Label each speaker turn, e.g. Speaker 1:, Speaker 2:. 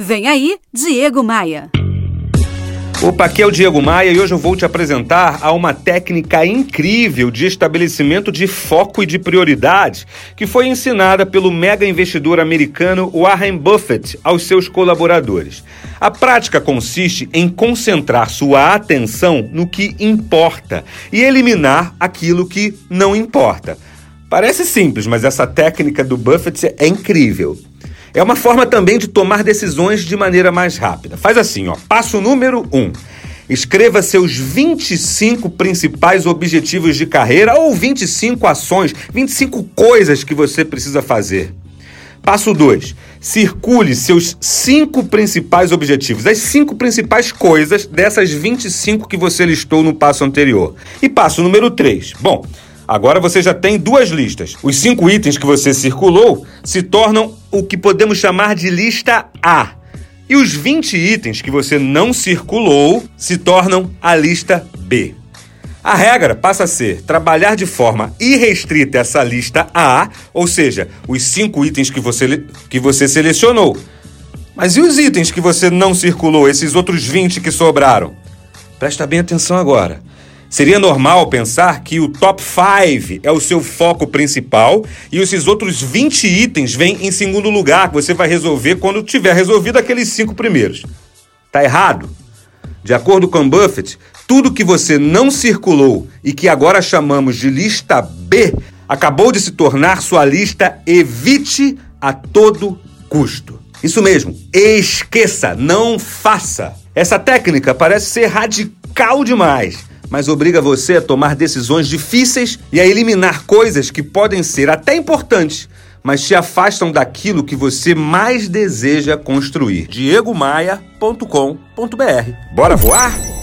Speaker 1: Vem aí, Diego Maia.
Speaker 2: Opa, aqui é o Diego Maia e hoje eu vou te apresentar a uma técnica incrível de estabelecimento de foco e de prioridade que foi ensinada pelo mega investidor americano Warren Buffett aos seus colaboradores. A prática consiste em concentrar sua atenção no que importa e eliminar aquilo que não importa. Parece simples, mas essa técnica do Buffett é incrível. É uma forma também de tomar decisões de maneira mais rápida. Faz assim, ó. Passo número 1. Um. Escreva seus 25 principais objetivos de carreira ou 25 ações, 25 coisas que você precisa fazer. Passo 2. Circule seus cinco principais objetivos, as cinco principais coisas dessas 25 que você listou no passo anterior. E passo número 3. Bom, Agora você já tem duas listas. Os cinco itens que você circulou se tornam o que podemos chamar de lista A. E os 20 itens que você não circulou se tornam a lista B. A regra passa a ser trabalhar de forma irrestrita essa lista A, ou seja, os cinco itens que você, que você selecionou. Mas e os itens que você não circulou, esses outros 20 que sobraram? Presta bem atenção agora. Seria normal pensar que o top 5 é o seu foco principal e esses outros 20 itens vêm em segundo lugar, que você vai resolver quando tiver resolvido aqueles cinco primeiros. Tá errado? De acordo com Buffett, tudo que você não circulou e que agora chamamos de lista B acabou de se tornar sua lista evite a todo custo. Isso mesmo, esqueça, não faça. Essa técnica parece ser radical demais mas obriga você a tomar decisões difíceis e a eliminar coisas que podem ser até importantes, mas te afastam daquilo que você mais deseja construir. diegomaia.com.br. Bora voar?